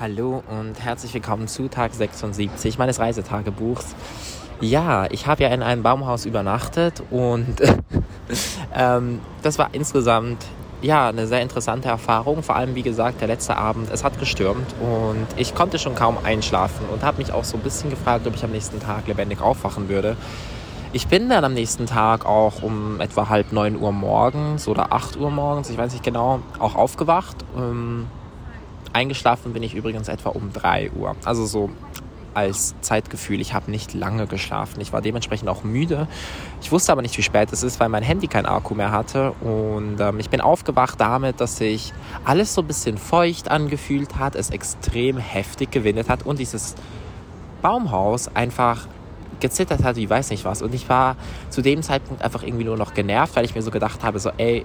Hallo und herzlich willkommen zu Tag 76 meines Reisetagebuchs. Ja, ich habe ja in einem Baumhaus übernachtet und ähm, das war insgesamt ja eine sehr interessante Erfahrung. Vor allem, wie gesagt, der letzte Abend, es hat gestürmt und ich konnte schon kaum einschlafen und habe mich auch so ein bisschen gefragt, ob ich am nächsten Tag lebendig aufwachen würde. Ich bin dann am nächsten Tag auch um etwa halb neun Uhr morgens oder acht Uhr morgens, ich weiß nicht genau, auch aufgewacht. Ähm, Eingeschlafen bin ich übrigens etwa um 3 Uhr. Also so als Zeitgefühl. Ich habe nicht lange geschlafen. Ich war dementsprechend auch müde. Ich wusste aber nicht, wie spät es ist, weil mein Handy kein Akku mehr hatte. Und ähm, ich bin aufgewacht damit, dass sich alles so ein bisschen feucht angefühlt hat, es extrem heftig gewindet hat und dieses Baumhaus einfach gezittert hat, wie weiß nicht was. Und ich war zu dem Zeitpunkt einfach irgendwie nur noch genervt, weil ich mir so gedacht habe, so, ey,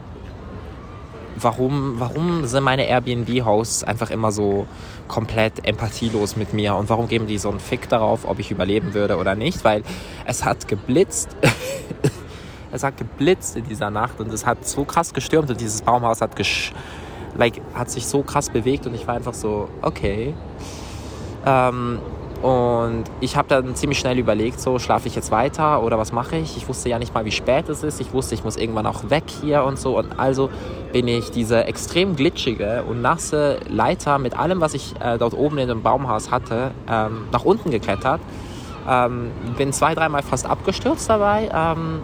warum, warum sind meine Airbnb-Hosts einfach immer so komplett empathielos mit mir und warum geben die so einen Fick darauf, ob ich überleben würde oder nicht, weil es hat geblitzt. es hat geblitzt in dieser Nacht und es hat so krass gestürmt und dieses Baumhaus hat, like, hat sich so krass bewegt und ich war einfach so, okay. Ähm, und ich habe dann ziemlich schnell überlegt, so schlafe ich jetzt weiter oder was mache ich? Ich wusste ja nicht mal, wie spät es ist. Ich wusste, ich muss irgendwann auch weg hier und so. Und also bin ich diese extrem glitschige und nasse Leiter mit allem, was ich äh, dort oben in dem Baumhaus hatte, ähm, nach unten geklettert. Ähm, bin zwei, dreimal fast abgestürzt dabei. Ähm,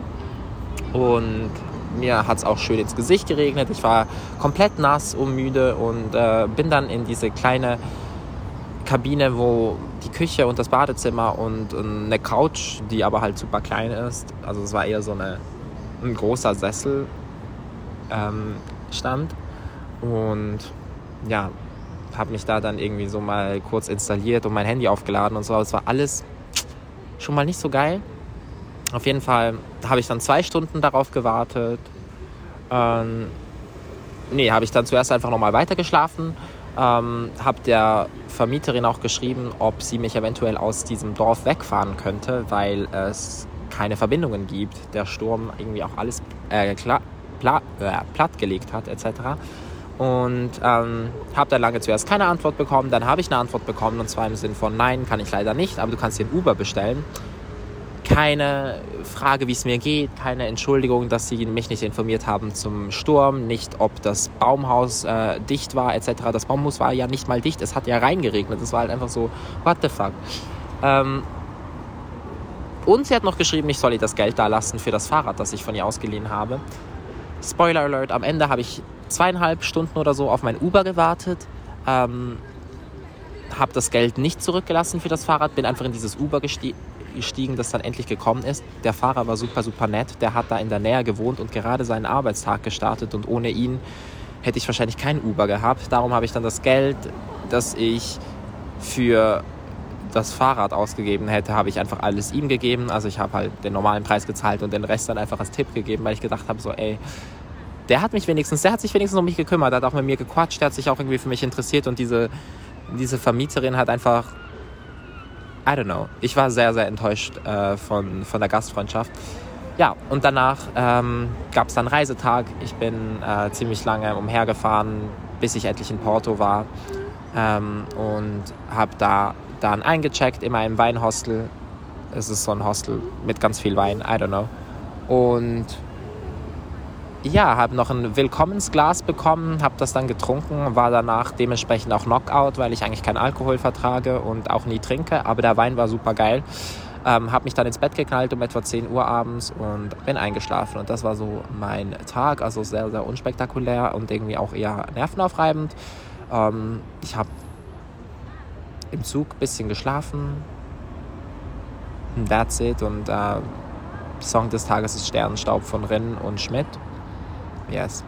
und mir hat es auch schön ins Gesicht geregnet. Ich war komplett nass und müde und äh, bin dann in diese kleine Kabine, wo die Küche und das Badezimmer und eine Couch, die aber halt super klein ist. Also es war eher so eine, ein großer Sessel ähm, stand. Und ja, habe mich da dann irgendwie so mal kurz installiert und mein Handy aufgeladen und so. Es war alles schon mal nicht so geil. Auf jeden Fall habe ich dann zwei Stunden darauf gewartet. Ähm, nee, habe ich dann zuerst einfach nochmal weitergeschlafen ähm, habe der Vermieterin auch geschrieben, ob sie mich eventuell aus diesem Dorf wegfahren könnte, weil es keine Verbindungen gibt. Der Sturm irgendwie auch alles äh, klar, pla, äh, plattgelegt hat etc. Und ähm, habe dann lange zuerst keine Antwort bekommen. Dann habe ich eine Antwort bekommen und zwar im Sinn von Nein, kann ich leider nicht, aber du kannst dir ein Uber bestellen keine Frage, wie es mir geht, keine Entschuldigung, dass sie mich nicht informiert haben zum Sturm, nicht ob das Baumhaus äh, dicht war etc. Das Baumhaus war ja nicht mal dicht, es hat ja reingeregnet. Es war halt einfach so, what the fuck. Ähm, und sie hat noch geschrieben, ich soll ihr das Geld da lassen für das Fahrrad, das ich von ihr ausgeliehen habe. Spoiler Alert, am Ende habe ich zweieinhalb Stunden oder so auf mein Uber gewartet. Ähm, habe das Geld nicht zurückgelassen für das Fahrrad, bin einfach in dieses Uber gestiegen gestiegen, das dann endlich gekommen ist. Der Fahrer war super, super nett. Der hat da in der Nähe gewohnt und gerade seinen Arbeitstag gestartet. Und ohne ihn hätte ich wahrscheinlich kein Uber gehabt. Darum habe ich dann das Geld, das ich für das Fahrrad ausgegeben hätte, habe ich einfach alles ihm gegeben. Also ich habe halt den normalen Preis gezahlt und den Rest dann einfach als Tipp gegeben, weil ich gedacht habe, so ey, der hat mich wenigstens, der hat sich wenigstens um mich gekümmert, der hat auch mit mir gequatscht, der hat sich auch irgendwie für mich interessiert und diese, diese Vermieterin hat einfach I don't know. Ich war sehr, sehr enttäuscht äh, von, von der Gastfreundschaft. Ja, und danach ähm, gab es dann Reisetag. Ich bin äh, ziemlich lange umhergefahren, bis ich endlich in Porto war. Ähm, und habe da dann eingecheckt in meinem Weinhostel. Es ist so ein Hostel mit ganz viel Wein, I don't know. Und ja, habe noch ein Willkommensglas bekommen, habe das dann getrunken, war danach dementsprechend auch Knockout, weil ich eigentlich keinen Alkohol vertrage und auch nie trinke, aber der Wein war super geil. Ähm, habe mich dann ins Bett geknallt um etwa 10 Uhr abends und bin eingeschlafen und das war so mein Tag, also sehr, sehr unspektakulär und irgendwie auch eher nervenaufreibend. Ähm, ich habe im Zug ein bisschen geschlafen, that's it und äh, Song des Tages ist Sternenstaub von Rinn und Schmidt. Yes.